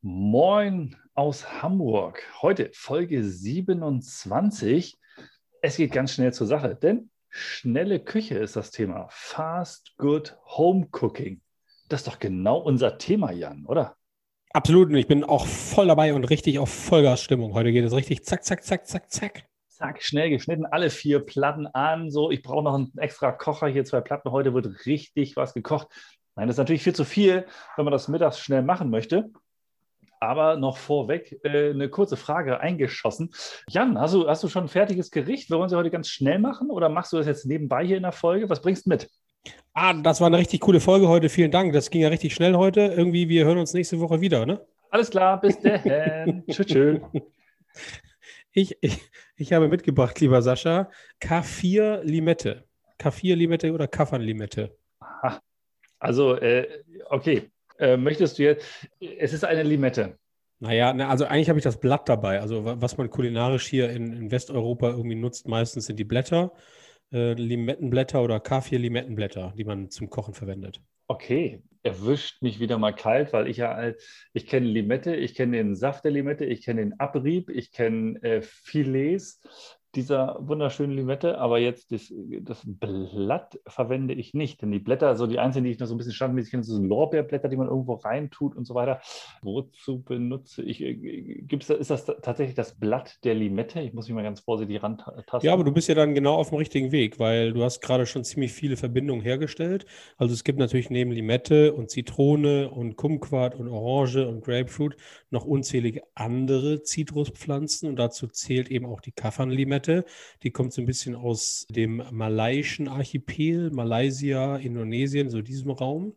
Moin aus Hamburg. Heute Folge 27. Es geht ganz schnell zur Sache, denn schnelle Küche ist das Thema. Fast Good Home Cooking. Das ist doch genau unser Thema, Jan, oder? Absolut. Und ich bin auch voll dabei und richtig auf Vollgasstimmung. Heute geht es richtig zack, zack, zack, zack, zack. Zack, schnell geschnitten, alle vier Platten an. So, ich brauche noch einen extra Kocher hier, zwei Platten. Heute wird richtig was gekocht. Nein, das ist natürlich viel zu viel, wenn man das mittags schnell machen möchte. Aber noch vorweg äh, eine kurze Frage eingeschossen. Jan, hast du, hast du schon ein fertiges Gericht? Wir wollen sie heute ganz schnell machen oder machst du das jetzt nebenbei hier in der Folge? Was bringst du mit? Ah, das war eine richtig coole Folge heute. Vielen Dank. Das ging ja richtig schnell heute. Irgendwie, wir hören uns nächste Woche wieder, ne? Alles klar, bis dahin. tschüss, tschüss. Ich, ich, ich habe mitgebracht, lieber Sascha, K4 Limette. K4 Limette oder Kaffern Limette. Aha. Also, äh, okay, äh, möchtest du jetzt, es ist eine Limette. Naja, na, also eigentlich habe ich das Blatt dabei. Also was man kulinarisch hier in, in Westeuropa irgendwie nutzt, meistens sind die Blätter, äh, Limettenblätter oder K4-Limettenblätter, die man zum Kochen verwendet. Okay, erwischt mich wieder mal kalt, weil ich ja, ich kenne Limette, ich kenne den Saft der Limette, ich kenne den Abrieb, ich kenne äh, Filets, dieser wunderschönen Limette, aber jetzt das, das, Blatt verwende ich nicht, denn die Blätter, so die einzelnen, die ich noch so ein bisschen standmäßig kenne, sind Lorbeerblätter, die man irgendwo reintut und so weiter. Wozu benutze ich, äh, gibt's, ist das tatsächlich das Blatt der Limette? Ich muss mich mal ganz vorsichtig rantasten. Ja, aber du bist ja dann genau auf dem richtigen Weg, weil du hast gerade schon ziemlich viele Verbindungen hergestellt. Also es gibt natürlich neben Limette und Zitrone und Kumquat und Orange und Grapefruit noch unzählige andere Zitruspflanzen und dazu zählt eben auch die Kaffernlimette. Die kommt so ein bisschen aus dem malaiischen Archipel, Malaysia, Indonesien, so diesem Raum.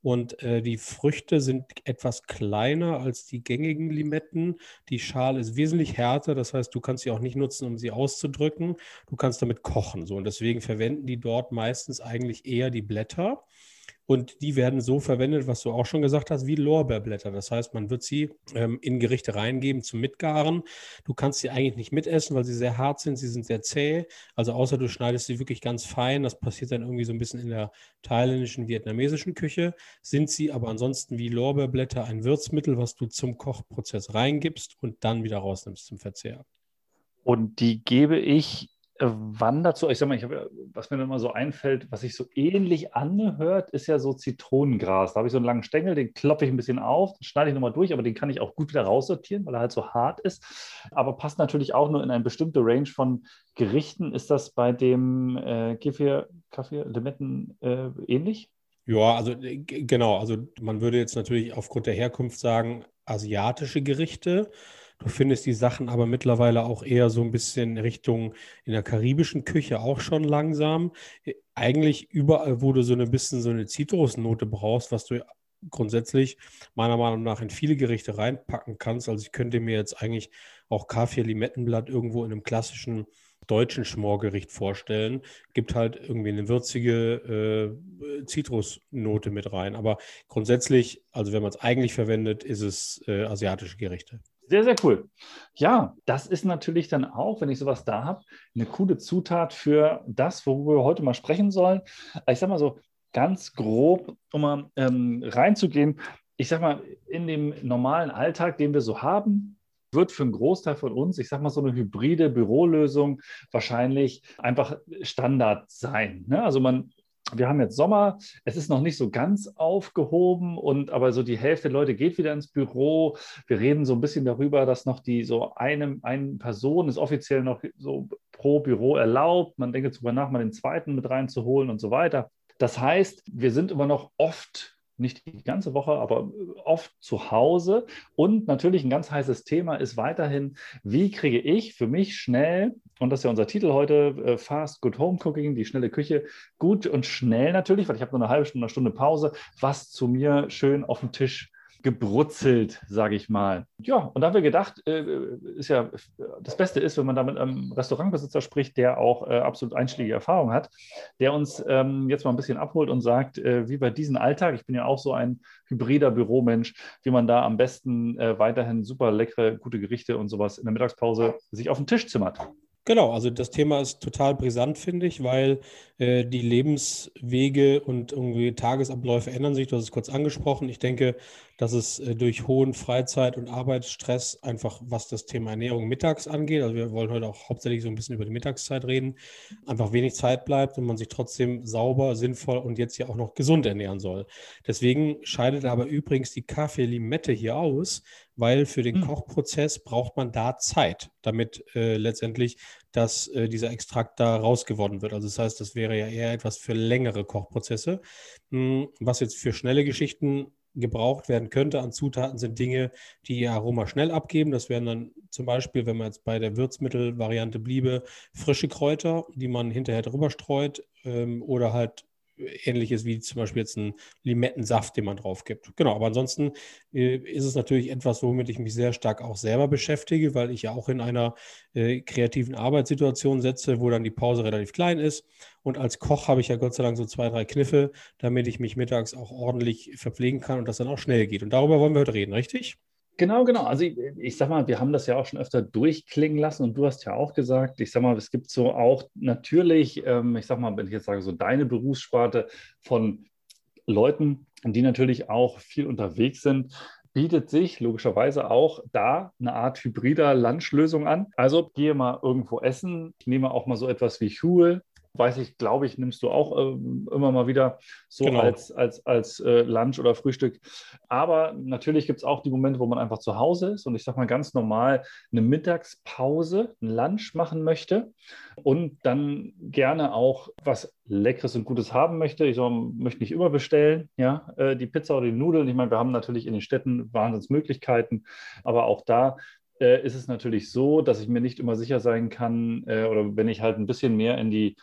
Und äh, die Früchte sind etwas kleiner als die gängigen Limetten. Die Schale ist wesentlich härter, das heißt, du kannst sie auch nicht nutzen, um sie auszudrücken. Du kannst damit kochen. So. Und deswegen verwenden die dort meistens eigentlich eher die Blätter. Und die werden so verwendet, was du auch schon gesagt hast, wie Lorbeerblätter. Das heißt, man wird sie ähm, in Gerichte reingeben zum Mitgaren. Du kannst sie eigentlich nicht mitessen, weil sie sehr hart sind, sie sind sehr zäh. Also außer du schneidest sie wirklich ganz fein. Das passiert dann irgendwie so ein bisschen in der thailändischen, vietnamesischen Küche. Sind sie aber ansonsten wie Lorbeerblätter ein Würzmittel, was du zum Kochprozess reingibst und dann wieder rausnimmst zum Verzehr. Und die gebe ich wann dazu, ich sag mal, ich hab, was mir dann mal so einfällt, was sich so ähnlich anhört, ist ja so Zitronengras. Da habe ich so einen langen Stängel, den klopfe ich ein bisschen auf, schneide ich nochmal durch, aber den kann ich auch gut wieder raussortieren, weil er halt so hart ist. Aber passt natürlich auch nur in eine bestimmte Range von Gerichten. Ist das bei dem äh, Kefir, Kaffee, Limetten äh, ähnlich? Ja, also äh, genau. Also man würde jetzt natürlich aufgrund der Herkunft sagen, asiatische Gerichte. Du findest die Sachen aber mittlerweile auch eher so ein bisschen Richtung in der karibischen Küche auch schon langsam. Äh, eigentlich überall, wo du so ein bisschen so eine Zitrusnote brauchst, was du grundsätzlich meiner Meinung nach in viele Gerichte reinpacken kannst. Also ich könnte mir jetzt eigentlich auch Kaffee Limettenblatt irgendwo in einem klassischen deutschen Schmorgericht vorstellen. Gibt halt irgendwie eine würzige äh, Zitrusnote mit rein. Aber grundsätzlich, also wenn man es eigentlich verwendet, ist es äh, asiatische Gerichte. Sehr, sehr cool. Ja, das ist natürlich dann auch, wenn ich sowas da habe, eine coole Zutat für das, worüber wir heute mal sprechen sollen. Ich sage mal so ganz grob, um mal ähm, reinzugehen. Ich sage mal, in dem normalen Alltag, den wir so haben, wird für einen Großteil von uns, ich sage mal, so eine hybride Bürolösung wahrscheinlich einfach Standard sein. Ne? Also man wir haben jetzt Sommer, es ist noch nicht so ganz aufgehoben und aber so die Hälfte der Leute geht wieder ins Büro. Wir reden so ein bisschen darüber, dass noch die so eine, eine Person ist offiziell noch so pro Büro erlaubt. Man denkt jetzt darüber nach, mal den zweiten mit reinzuholen und so weiter. Das heißt, wir sind immer noch oft nicht die ganze Woche, aber oft zu Hause. Und natürlich ein ganz heißes Thema ist weiterhin, wie kriege ich für mich schnell, und das ist ja unser Titel heute, äh, Fast Good Home Cooking, die schnelle Küche, gut und schnell natürlich, weil ich habe nur eine halbe Stunde, eine Stunde Pause, was zu mir schön auf den Tisch gebrutzelt, sage ich mal. Ja, und da haben wir gedacht, äh, ist ja das Beste ist, wenn man da mit einem Restaurantbesitzer spricht, der auch äh, absolut einschlägige Erfahrung hat, der uns ähm, jetzt mal ein bisschen abholt und sagt, äh, wie bei diesem Alltag, ich bin ja auch so ein hybrider Büromensch, wie man da am besten weiterhin super leckere, gute Gerichte und sowas in der Mittagspause sich auf den Tisch zimmert. Genau, also das Thema ist total brisant, finde ich, weil äh, die Lebenswege und irgendwie Tagesabläufe ändern sich. Du hast es kurz angesprochen. Ich denke, dass es äh, durch hohen Freizeit- und Arbeitsstress einfach, was das Thema Ernährung mittags angeht, also wir wollen heute auch hauptsächlich so ein bisschen über die Mittagszeit reden, einfach wenig Zeit bleibt und man sich trotzdem sauber, sinnvoll und jetzt ja auch noch gesund ernähren soll. Deswegen scheidet aber übrigens die Kaffeelimette hier aus, weil für den hm. Kochprozess braucht man da Zeit, damit äh, letztendlich dass äh, dieser Extrakt da rausgewonnen wird. Also das heißt, das wäre ja eher etwas für längere Kochprozesse. Hm, was jetzt für schnelle Geschichten gebraucht werden könnte an Zutaten, sind Dinge, die ihr Aroma schnell abgeben. Das wären dann zum Beispiel, wenn man jetzt bei der Würzmittelvariante bliebe, frische Kräuter, die man hinterher drüber streut ähm, oder halt ähnliches wie zum Beispiel jetzt ein Limettensaft, den man drauf gibt. Genau, aber ansonsten äh, ist es natürlich etwas, womit ich mich sehr stark auch selber beschäftige, weil ich ja auch in einer äh, kreativen Arbeitssituation setze, wo dann die Pause relativ klein ist. Und als Koch habe ich ja Gott sei Dank so zwei, drei Kniffe, damit ich mich mittags auch ordentlich verpflegen kann und das dann auch schnell geht. Und darüber wollen wir heute reden, richtig? Genau, genau. Also ich, ich sag mal, wir haben das ja auch schon öfter durchklingen lassen und du hast ja auch gesagt, ich sag mal, es gibt so auch natürlich, ähm, ich sag mal, wenn ich jetzt sage, so deine Berufssparte von Leuten, die natürlich auch viel unterwegs sind, bietet sich logischerweise auch da eine Art hybrider Lunchlösung an. Also gehe mal irgendwo essen, ich nehme auch mal so etwas wie Huel weiß ich, glaube ich, nimmst du auch äh, immer mal wieder so genau. als, als, als äh, Lunch oder Frühstück. Aber natürlich gibt es auch die Momente, wo man einfach zu Hause ist und ich sage mal ganz normal eine Mittagspause, ein Lunch machen möchte und dann gerne auch was Leckeres und Gutes haben möchte. Ich sag, möchte nicht immer bestellen, ja, äh, die Pizza oder die Nudeln. Ich meine, wir haben natürlich in den Städten Wahnsinnsmöglichkeiten, aber auch da äh, ist es natürlich so, dass ich mir nicht immer sicher sein kann, äh, oder wenn ich halt ein bisschen mehr in die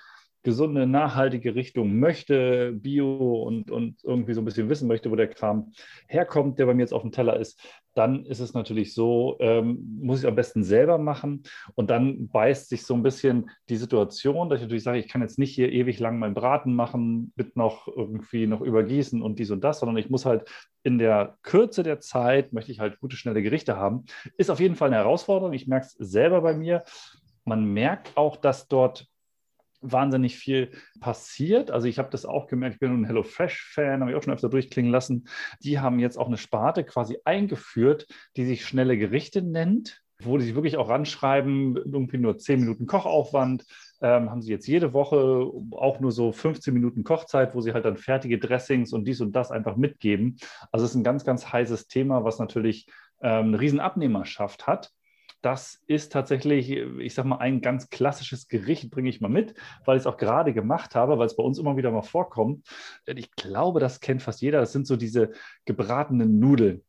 gesunde, nachhaltige Richtung möchte, Bio und, und irgendwie so ein bisschen wissen möchte, wo der Kram herkommt, der bei mir jetzt auf dem Teller ist, dann ist es natürlich so, ähm, muss ich am besten selber machen. Und dann beißt sich so ein bisschen die Situation, dass ich natürlich sage, ich kann jetzt nicht hier ewig lang meinen Braten machen, mit noch irgendwie noch übergießen und dies und das, sondern ich muss halt in der Kürze der Zeit, möchte ich halt gute, schnelle Gerichte haben. Ist auf jeden Fall eine Herausforderung. Ich merke es selber bei mir. Man merkt auch, dass dort wahnsinnig viel passiert. Also ich habe das auch gemerkt, ich bin ein HelloFresh-Fan, habe ich auch schon öfter durchklingen lassen. Die haben jetzt auch eine Sparte quasi eingeführt, die sich schnelle Gerichte nennt, wo die sich wirklich auch ranschreiben, irgendwie nur 10 Minuten Kochaufwand, ähm, haben sie jetzt jede Woche auch nur so 15 Minuten Kochzeit, wo sie halt dann fertige Dressings und dies und das einfach mitgeben. Also es ist ein ganz, ganz heißes Thema, was natürlich ähm, eine riesen Abnehmerschaft hat das ist tatsächlich, ich sag mal, ein ganz klassisches Gericht, bringe ich mal mit, weil ich es auch gerade gemacht habe, weil es bei uns immer wieder mal vorkommt. Ich glaube, das kennt fast jeder. Das sind so diese gebratenen Nudeln.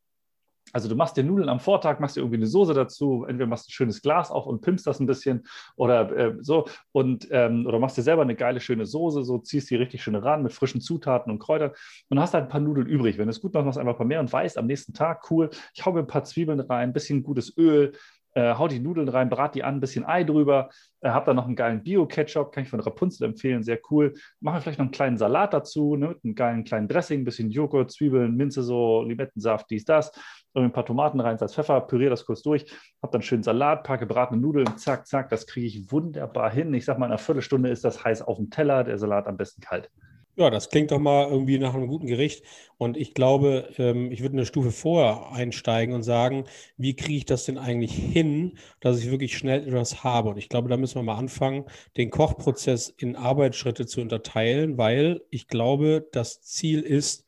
Also du machst dir Nudeln am Vortag, machst dir irgendwie eine Soße dazu, entweder machst du ein schönes Glas auf und pimpst das ein bisschen oder äh, so und ähm, oder machst dir selber eine geile schöne Soße, so ziehst die richtig schön ran mit frischen Zutaten und Kräutern und hast halt ein paar Nudeln übrig. Wenn du es gut machst, machst du einfach ein paar mehr und weißt am nächsten Tag, cool, ich hau mir ein paar Zwiebeln rein, ein bisschen gutes Öl, äh, hau die Nudeln rein, brat die an, ein bisschen Ei drüber, äh, hab da noch einen geilen Bio-Ketchup, kann ich von Rapunzel empfehlen, sehr cool. Mache vielleicht noch einen kleinen Salat dazu, ne, mit einem geilen kleinen Dressing, ein bisschen Joghurt, Zwiebeln, Minze, so Limettensaft, dies, das. ein paar Tomaten rein, Salz, Pfeffer, püriere das kurz durch, hab dann schön Salat, paar gebratene Nudeln, zack, zack, das kriege ich wunderbar hin. Ich sag mal, in einer Viertelstunde ist das heiß auf dem Teller, der Salat am besten kalt. Ja, das klingt doch mal irgendwie nach einem guten Gericht. Und ich glaube, ähm, ich würde eine Stufe vorher einsteigen und sagen, wie kriege ich das denn eigentlich hin, dass ich wirklich schnell etwas habe? Und ich glaube, da müssen wir mal anfangen, den Kochprozess in Arbeitsschritte zu unterteilen, weil ich glaube, das Ziel ist,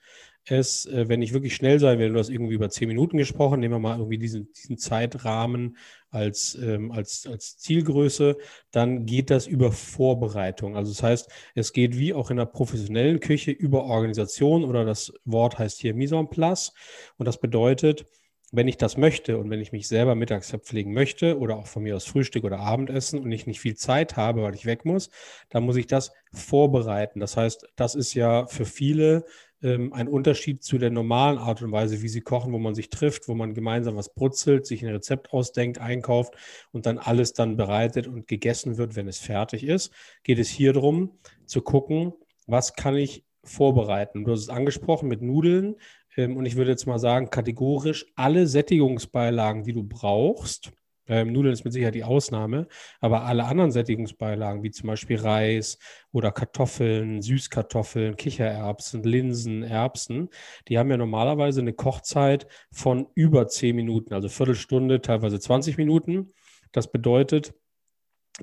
es, äh, wenn ich wirklich schnell sein will, du hast irgendwie über zehn Minuten gesprochen, nehmen wir mal irgendwie diesen, diesen Zeitrahmen als, ähm, als, als Zielgröße, dann geht das über Vorbereitung. Also das heißt, es geht wie auch in der professionellen Küche über Organisation oder das Wort heißt hier Mise en place. Und das bedeutet, wenn ich das möchte und wenn ich mich selber mittags verpflegen möchte oder auch von mir aus Frühstück oder Abendessen und ich nicht viel Zeit habe, weil ich weg muss, dann muss ich das vorbereiten. Das heißt, das ist ja für viele ähm, ein Unterschied zu der normalen Art und Weise, wie sie kochen, wo man sich trifft, wo man gemeinsam was brutzelt, sich ein Rezept ausdenkt, einkauft und dann alles dann bereitet und gegessen wird, wenn es fertig ist. Geht es hier darum, zu gucken, was kann ich vorbereiten. Du hast es angesprochen mit Nudeln. Ähm, und ich würde jetzt mal sagen, kategorisch alle Sättigungsbeilagen, die du brauchst, ähm, Nudeln ist mit Sicherheit die Ausnahme, aber alle anderen Sättigungsbeilagen, wie zum Beispiel Reis oder Kartoffeln, Süßkartoffeln, Kichererbsen, Linsen, Erbsen, die haben ja normalerweise eine Kochzeit von über 10 Minuten, also Viertelstunde, teilweise 20 Minuten. Das bedeutet,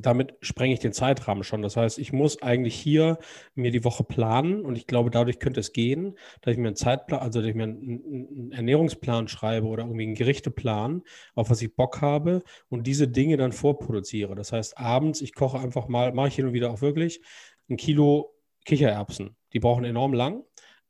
damit sprenge ich den Zeitrahmen schon. Das heißt, ich muss eigentlich hier mir die Woche planen und ich glaube, dadurch könnte es gehen, dass ich mir einen Zeitplan, also dass ich mir einen, Ernährungsplan schreibe oder irgendwie einen Gerichteplan, auf was ich Bock habe und diese Dinge dann vorproduziere. Das heißt, abends, ich koche einfach mal, mache ich hin und wieder auch wirklich ein Kilo Kichererbsen. Die brauchen enorm lang,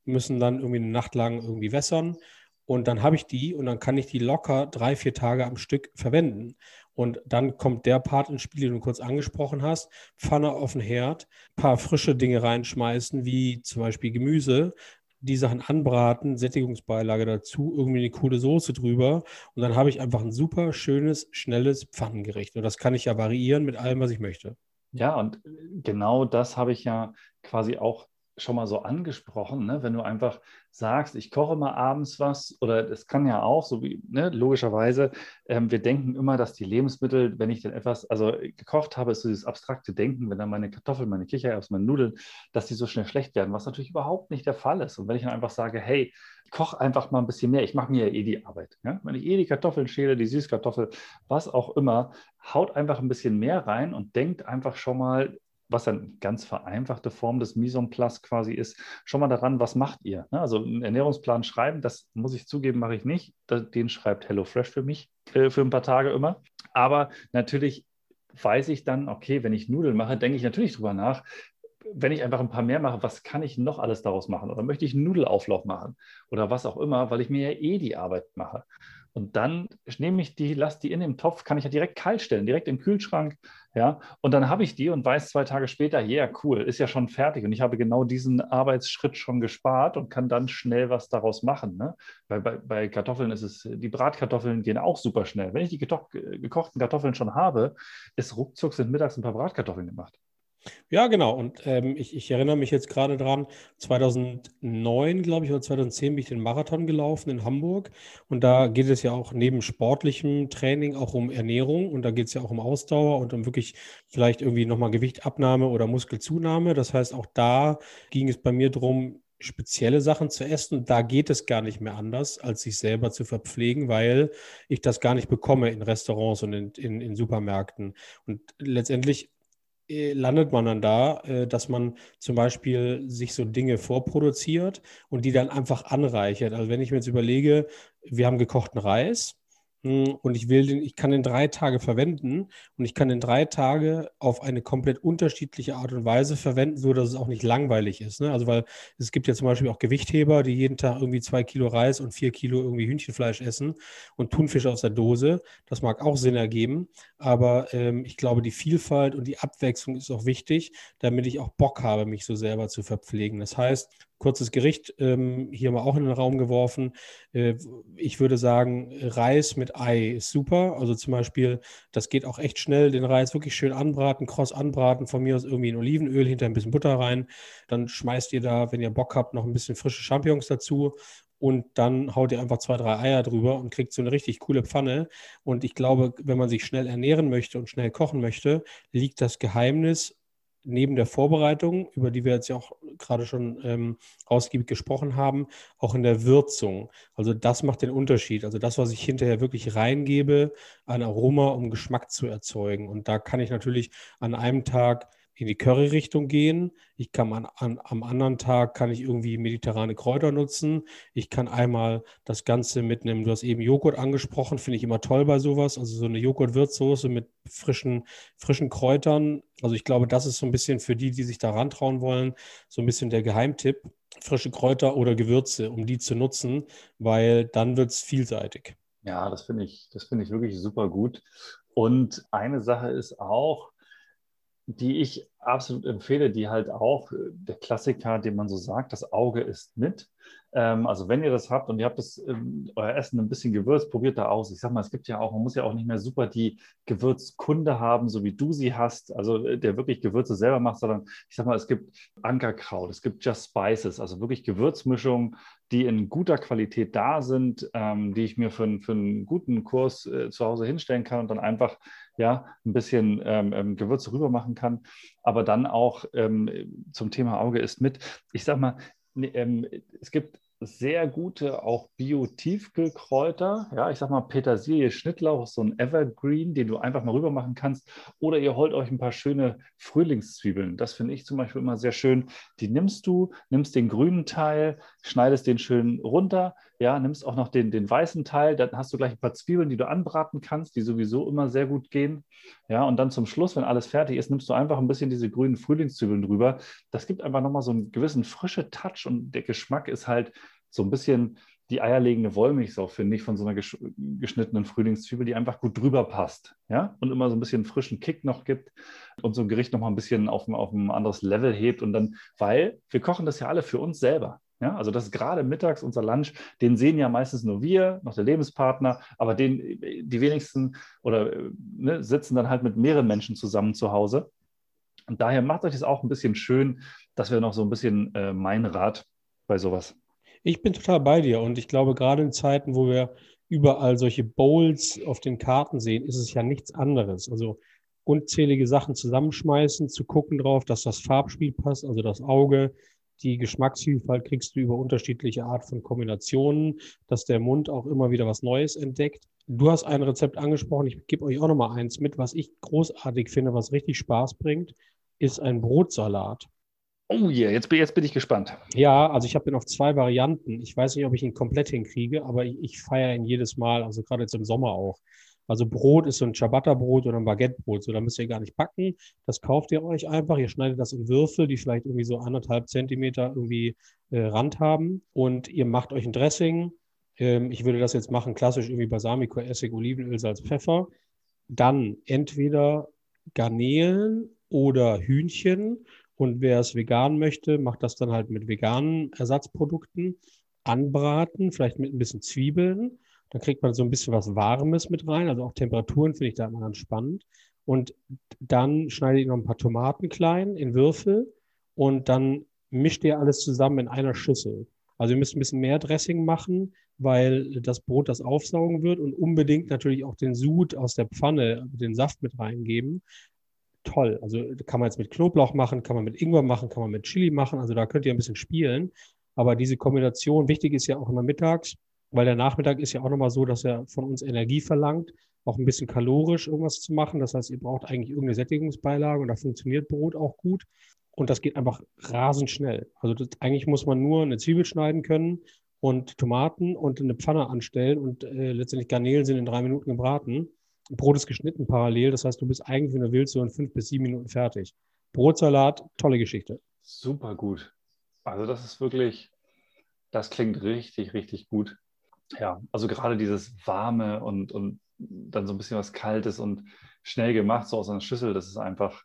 müssen dann irgendwie eine Nacht lang irgendwie wässern. Und dann habe ich die und dann kann ich die locker drei, vier Tage am Stück verwenden. Und dann kommt der Part ins Spiel, den du kurz angesprochen hast. Pfanne auf den Herd, paar frische Dinge reinschmeißen, wie zum Beispiel Gemüse, die Sachen anbraten, Sättigungsbeilage dazu, irgendwie eine coole Soße drüber. Und dann habe ich einfach ein super schönes, schnelles Pfannengericht. Und das kann ich ja variieren mit allem, was ich möchte. Ja, und genau das habe ich ja quasi auch schon mal so angesprochen, ne? wenn du einfach sagst, ich koche mal abends was, oder das kann ja auch, so wie, ne, logischerweise, ähm, wir denken immer, dass die Lebensmittel, wenn ich denn etwas, also gekocht habe, ist so dieses abstrakte Denken, wenn dann meine Kartoffeln, meine Kichererbsen, meine Nudeln, dass die so schnell schlecht werden, was natürlich überhaupt nicht der Fall ist. Und wenn ich dann einfach sage, hey, koch einfach mal ein bisschen mehr, ich mache mir ja eh die Arbeit. Ja? Wenn ich eh die Kartoffeln schäle, die Süßkartoffel, was auch immer, haut einfach ein bisschen mehr rein und denkt einfach schon mal was eine ganz vereinfachte Form des Mise en quasi ist, schon mal daran, was macht ihr? Ne? Also einen Ernährungsplan schreiben, das muss ich zugeben, mache ich nicht. Den schreibt HelloFresh für mich äh, für ein paar Tage immer. Aber natürlich weiß ich dann, okay, wenn ich Nudeln mache, denke ich natürlich drüber nach, wenn ich einfach ein paar mehr mache, was kann ich noch alles daraus machen? Oder möchte ich einen Nudelauflauf machen? Oder was auch immer, weil ich mir ja eh die Arbeit mache. Und dann nehme ich die, lasse die in dem Topf, kann ich ja direkt kalt stellen, direkt im Kühlschrank. Ja, und dann habe ich die und weiß zwei Tage später, ja, yeah, cool, ist ja schon fertig. Und ich habe genau diesen Arbeitsschritt schon gespart und kann dann schnell was daraus machen. Ne? Weil bei, bei Kartoffeln ist es, die Bratkartoffeln gehen auch super schnell. Wenn ich die gekochten Kartoffeln schon habe, ist ruckzuck sind mittags ein paar Bratkartoffeln gemacht. Ja, genau. Und ähm, ich, ich, erinnere mich jetzt gerade dran, 2009, glaube ich, oder 2010 bin ich den Marathon gelaufen in Hamburg. Und da geht es ja auch neben sportlichem Training auch um Ernährung. Und da geht es ja auch um Ausdauer und um wirklich vielleicht irgendwie nochmal Gewichtabnahme oder Muskelzunahme. Das heißt, auch da ging es bei mir darum, spezielle Sachen zu essen. Da geht es gar nicht mehr anders, als sich selber zu verpflegen, weil ich das gar nicht bekomme in Restaurants und in, in, in Supermärkten. Und letztendlich landet man dann da, äh, dass man zum Beispiel sich so Dinge vorproduziert und die dann einfach anreichert. Also wenn ich mir jetzt überlege, wir haben gekochten Reis, und ich will den, ich kann den drei Tage verwenden und ich kann den drei Tage auf eine komplett unterschiedliche Art und Weise verwenden, so dass es auch nicht langweilig ist. Ne? Also weil es gibt ja zum Beispiel auch Gewichtheber, die jeden Tag irgendwie zwei Kilo Reis und vier Kilo irgendwie Hühnchenfleisch essen und Thunfisch aus der Dose. Das mag auch Sinn ergeben, aber ähm, ich glaube, die Vielfalt und die Abwechslung ist auch wichtig, damit ich auch Bock habe, mich so selber zu verpflegen. Das heißt, kurzes Gericht ähm, hier mal auch in den Raum geworfen. Äh, ich würde sagen, Reis mit Ei ist super. Also zum Beispiel, das geht auch echt schnell, den Reis wirklich schön anbraten, kross anbraten, von mir aus irgendwie in Olivenöl, hinter ein bisschen Butter rein. Dann schmeißt ihr da, wenn ihr Bock habt, noch ein bisschen frische Champignons dazu. Und dann haut ihr einfach zwei, drei Eier drüber und kriegt so eine richtig coole Pfanne. Und ich glaube, wenn man sich schnell ernähren möchte und schnell kochen möchte, liegt das Geheimnis neben der Vorbereitung, über die wir jetzt ja auch gerade schon ähm, ausgiebig gesprochen haben, auch in der Würzung. Also das macht den Unterschied. Also das, was ich hinterher wirklich reingebe an Aroma, um Geschmack zu erzeugen. Und da kann ich natürlich an einem Tag in die Curry-Richtung gehen. Ich kann an, an, am anderen Tag kann ich irgendwie mediterrane Kräuter nutzen. Ich kann einmal das Ganze mitnehmen. Du hast eben Joghurt angesprochen, finde ich immer toll bei sowas. Also so eine Joghurt-Würzsoße mit frischen, frischen Kräutern. Also ich glaube, das ist so ein bisschen für die, die sich da rantrauen wollen, so ein bisschen der Geheimtipp. Frische Kräuter oder Gewürze, um die zu nutzen, weil dann wird es vielseitig. Ja, das finde ich, das finde ich wirklich super gut. Und eine Sache ist auch, die ich absolut empfehle, die halt auch, äh, der Klassiker, den man so sagt, das Auge ist mit. Ähm, also wenn ihr das habt und ihr habt das, ähm, euer Essen ein bisschen gewürzt, probiert da aus. Ich sag mal, es gibt ja auch, man muss ja auch nicht mehr super die Gewürzkunde haben, so wie du sie hast, also äh, der wirklich Gewürze selber macht, sondern ich sag mal, es gibt Ankerkraut, es gibt Just Spices, also wirklich Gewürzmischungen, die in guter Qualität da sind, ähm, die ich mir für, für einen guten Kurs äh, zu Hause hinstellen kann und dann einfach ja, ein bisschen ähm, ähm Gewürze rüber machen kann. Aber dann auch ähm, zum Thema Auge ist mit. Ich sag mal, ähm, es gibt sehr gute auch Bio-Tiefkühlkräuter. Ja, ich sag mal, Petersilie, Schnittlauch so ein Evergreen, den du einfach mal rüber machen kannst. Oder ihr holt euch ein paar schöne Frühlingszwiebeln. Das finde ich zum Beispiel immer sehr schön. Die nimmst du, nimmst den grünen Teil, schneidest den schön runter, ja, nimmst auch noch den, den weißen Teil, dann hast du gleich ein paar Zwiebeln, die du anbraten kannst, die sowieso immer sehr gut gehen. Ja, und dann zum Schluss, wenn alles fertig ist, nimmst du einfach ein bisschen diese grünen Frühlingszwiebeln drüber. Das gibt einfach nochmal so einen gewissen frische Touch und der Geschmack ist halt so ein bisschen die eierlegende Wollmilchsau, finde ich, von so einer geschnittenen Frühlingszwiebel, die einfach gut drüber passt. Ja? Und immer so ein bisschen frischen Kick noch gibt und so ein Gericht noch mal ein bisschen auf auf ein anderes Level hebt. Und dann, weil wir kochen das ja alle für uns selber. Ja, also das ist gerade mittags unser Lunch, den sehen ja meistens nur wir, noch der Lebenspartner, aber den, die wenigsten oder ne, sitzen dann halt mit mehreren Menschen zusammen zu Hause. Und daher macht euch das auch ein bisschen schön, dass wir noch so ein bisschen äh, mein Rat bei sowas. Ich bin total bei dir und ich glaube, gerade in Zeiten, wo wir überall solche Bowls auf den Karten sehen, ist es ja nichts anderes. Also unzählige Sachen zusammenschmeißen, zu gucken drauf, dass das Farbspiel passt, also das Auge, die Geschmacksvielfalt kriegst du über unterschiedliche Art von Kombinationen, dass der Mund auch immer wieder was Neues entdeckt. Du hast ein Rezept angesprochen, ich gebe euch auch noch mal eins mit, was ich großartig finde, was richtig Spaß bringt, ist ein Brotsalat. Oh yeah, jetzt, jetzt bin ich gespannt. Ja, also ich habe ihn auf zwei Varianten. Ich weiß nicht, ob ich ihn komplett hinkriege, aber ich, ich feiere ihn jedes Mal, also gerade jetzt im Sommer auch. Also Brot ist so ein Ciabatta-Brot oder ein Baguette-Brot. So, da müsst ihr gar nicht backen. Das kauft ihr euch einfach. Ihr schneidet das in Würfel, die vielleicht irgendwie so anderthalb Zentimeter irgendwie äh, Rand haben. Und ihr macht euch ein Dressing. Ähm, ich würde das jetzt machen, klassisch irgendwie Balsamico, Essig, Olivenöl, Salz, Pfeffer. Dann entweder Garnelen oder Hühnchen und wer es vegan möchte, macht das dann halt mit veganen Ersatzprodukten. Anbraten, vielleicht mit ein bisschen Zwiebeln. Dann kriegt man so ein bisschen was Warmes mit rein. Also auch Temperaturen finde ich da immer ganz spannend. Und dann schneidet ihr noch ein paar Tomaten klein in Würfel und dann mischt ihr alles zusammen in einer Schüssel. Also ihr müsst ein bisschen mehr Dressing machen, weil das Brot das aufsaugen wird und unbedingt natürlich auch den Sud aus der Pfanne, den Saft mit reingeben, toll. Also kann man jetzt mit Knoblauch machen, kann man mit Ingwer machen, kann man mit Chili machen. Also da könnt ihr ein bisschen spielen. Aber diese Kombination, wichtig ist ja auch immer mittags, weil der Nachmittag ist ja auch nochmal so, dass er von uns Energie verlangt, auch ein bisschen kalorisch irgendwas zu machen. Das heißt, ihr braucht eigentlich irgendeine Sättigungsbeilage und da funktioniert Brot auch gut. Und das geht einfach rasend schnell. Also das, eigentlich muss man nur eine Zwiebel schneiden können und Tomaten und eine Pfanne anstellen und äh, letztendlich Garnelen sind in drei Minuten gebraten. Brot ist geschnitten parallel. Das heißt, du bist eigentlich, wenn du willst, so in fünf bis sieben Minuten fertig. Brotsalat, tolle Geschichte. Super gut. Also das ist wirklich, das klingt richtig, richtig gut. Ja, also gerade dieses warme und, und dann so ein bisschen was Kaltes und schnell gemacht, so aus einer Schüssel, das ist einfach,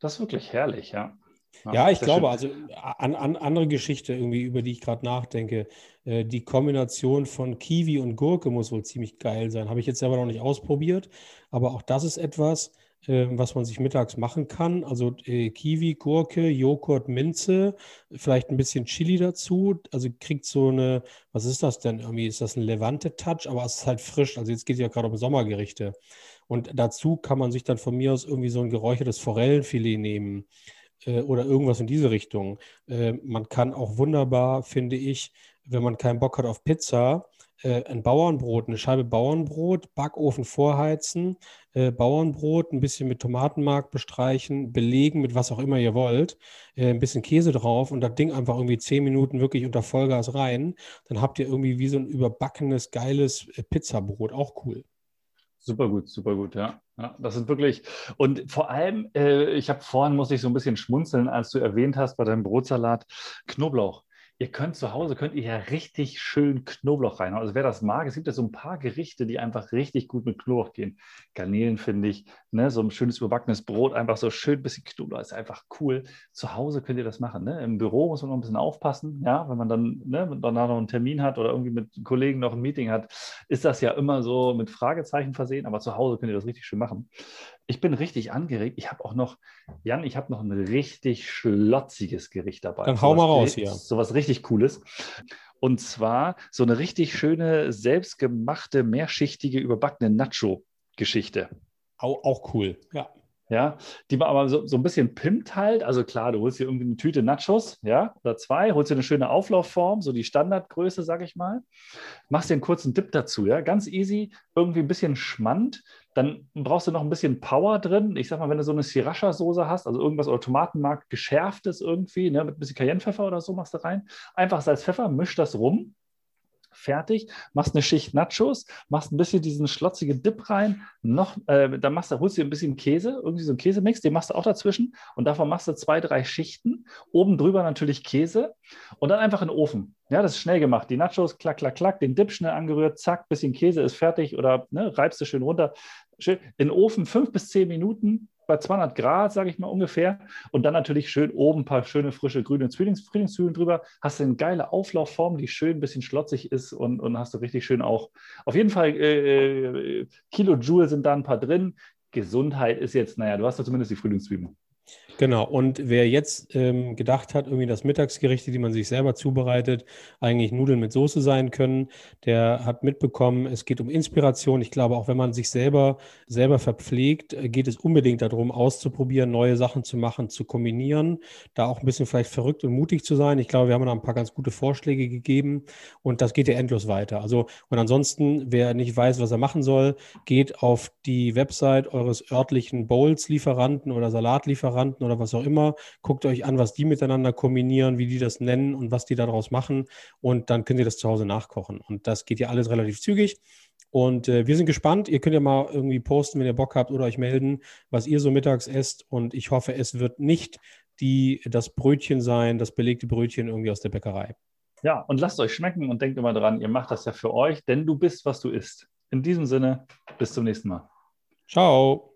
das ist wirklich herrlich, ja. Ja, ja ich glaube, schön. also an, an, andere Geschichte irgendwie, über die ich gerade nachdenke. Äh, die Kombination von Kiwi und Gurke muss wohl ziemlich geil sein. Habe ich jetzt selber noch nicht ausprobiert, aber auch das ist etwas, was man sich mittags machen kann. Also äh, Kiwi, Gurke, Joghurt, Minze, vielleicht ein bisschen Chili dazu. Also kriegt so eine, was ist das denn irgendwie? Ist das ein Levante-Touch? Aber es ist halt frisch. Also jetzt geht es ja gerade um Sommergerichte. Und dazu kann man sich dann von mir aus irgendwie so ein geräuchertes Forellenfilet nehmen äh, oder irgendwas in diese Richtung. Äh, man kann auch wunderbar, finde ich, wenn man keinen Bock hat auf Pizza, äh, ein Bauernbrot, eine Scheibe Bauernbrot, Backofen vorheizen, äh, Bauernbrot, ein bisschen mit Tomatenmark bestreichen, belegen mit was auch immer ihr wollt, äh, ein bisschen Käse drauf und das Ding einfach irgendwie zehn Minuten wirklich unter Vollgas rein. Dann habt ihr irgendwie wie so ein überbackenes, geiles äh, Pizzabrot. Auch cool. Super gut, super gut, ja. ja. Das sind wirklich, und vor allem, äh, ich habe vorhin, muss ich so ein bisschen schmunzeln, als du erwähnt hast bei deinem Brotsalat, Knoblauch. Ihr könnt zu Hause, könnt ihr ja richtig schön Knoblauch rein. Also wer das mag, es gibt ja so ein paar Gerichte, die einfach richtig gut mit Knoblauch gehen. Garnelen finde ich, ne, so ein schönes überbackenes Brot, einfach so schön ein bisschen Knoblauch, ist einfach cool. Zu Hause könnt ihr das machen. Ne? Im Büro muss man noch ein bisschen aufpassen, ja, wenn man dann ne, danach noch einen Termin hat oder irgendwie mit Kollegen noch ein Meeting hat, ist das ja immer so mit Fragezeichen versehen, aber zu Hause könnt ihr das richtig schön machen. Ich bin richtig angeregt. Ich habe auch noch, Jan, ich habe noch ein richtig schlotziges Gericht dabei. Dann hau mal raus hier. So was richtig Cooles. Und zwar so eine richtig schöne, selbstgemachte, mehrschichtige, überbackene Nacho-Geschichte. Auch, auch cool, ja. Ja, die man aber so, so ein bisschen pimmt halt. Also klar, du holst dir irgendwie eine Tüte Nachos, ja, oder zwei, holst dir eine schöne Auflaufform, so die Standardgröße, sag ich mal. Machst dir einen kurzen Dip dazu, ja, ganz easy, irgendwie ein bisschen Schmand, dann brauchst du noch ein bisschen Power drin. Ich sag mal, wenn du so eine Sriracha-Soße hast, also irgendwas oder Tomatenmark geschärftes irgendwie, ne, mit ein bisschen Cayennepfeffer oder so machst du rein. Einfach Salz, Pfeffer, misch das rum. Fertig, machst eine Schicht Nachos, machst ein bisschen diesen schlotzigen Dip rein, noch, äh, dann machst du, holst du ein bisschen Käse, irgendwie so einen Käsemix, den machst du auch dazwischen und davon machst du zwei, drei Schichten, oben drüber natürlich Käse und dann einfach in den Ofen. Ja, das ist schnell gemacht. Die Nachos, klack, klack, klack, den Dip schnell angerührt, zack, bisschen Käse ist fertig oder ne, reibst du schön runter. Schön in den Ofen fünf bis zehn Minuten bei 200 Grad, sage ich mal ungefähr. Und dann natürlich schön oben ein paar schöne, frische, grüne Frühlings Frühlingszwiebeln drüber. Hast du eine geile Auflaufform, die schön ein bisschen schlotzig ist und, und hast du richtig schön auch. Auf jeden Fall äh, äh Kilojoule sind da ein paar drin. Gesundheit ist jetzt, naja, du hast da zumindest die Frühlingszwiebeln. Genau, und wer jetzt ähm, gedacht hat, irgendwie das Mittagsgerichte, die man sich selber zubereitet, eigentlich Nudeln mit Soße sein können, der hat mitbekommen, es geht um Inspiration. Ich glaube, auch wenn man sich selber, selber verpflegt, äh, geht es unbedingt darum, auszuprobieren, neue Sachen zu machen, zu kombinieren, da auch ein bisschen vielleicht verrückt und mutig zu sein. Ich glaube, wir haben da ein paar ganz gute Vorschläge gegeben und das geht ja endlos weiter. Also, und ansonsten, wer nicht weiß, was er machen soll, geht auf die Website eures örtlichen Bowls-Lieferanten oder Salatlieferanten oder was auch immer. Guckt euch an, was die miteinander kombinieren, wie die das nennen und was die daraus machen. Und dann könnt ihr das zu Hause nachkochen. Und das geht ja alles relativ zügig. Und äh, wir sind gespannt. Ihr könnt ja mal irgendwie posten, wenn ihr Bock habt oder euch melden, was ihr so mittags esst. Und ich hoffe, es wird nicht die, das Brötchen sein, das belegte Brötchen irgendwie aus der Bäckerei. Ja, und lasst euch schmecken und denkt immer dran, ihr macht das ja für euch, denn du bist, was du isst. In diesem Sinne, bis zum nächsten Mal. Ciao.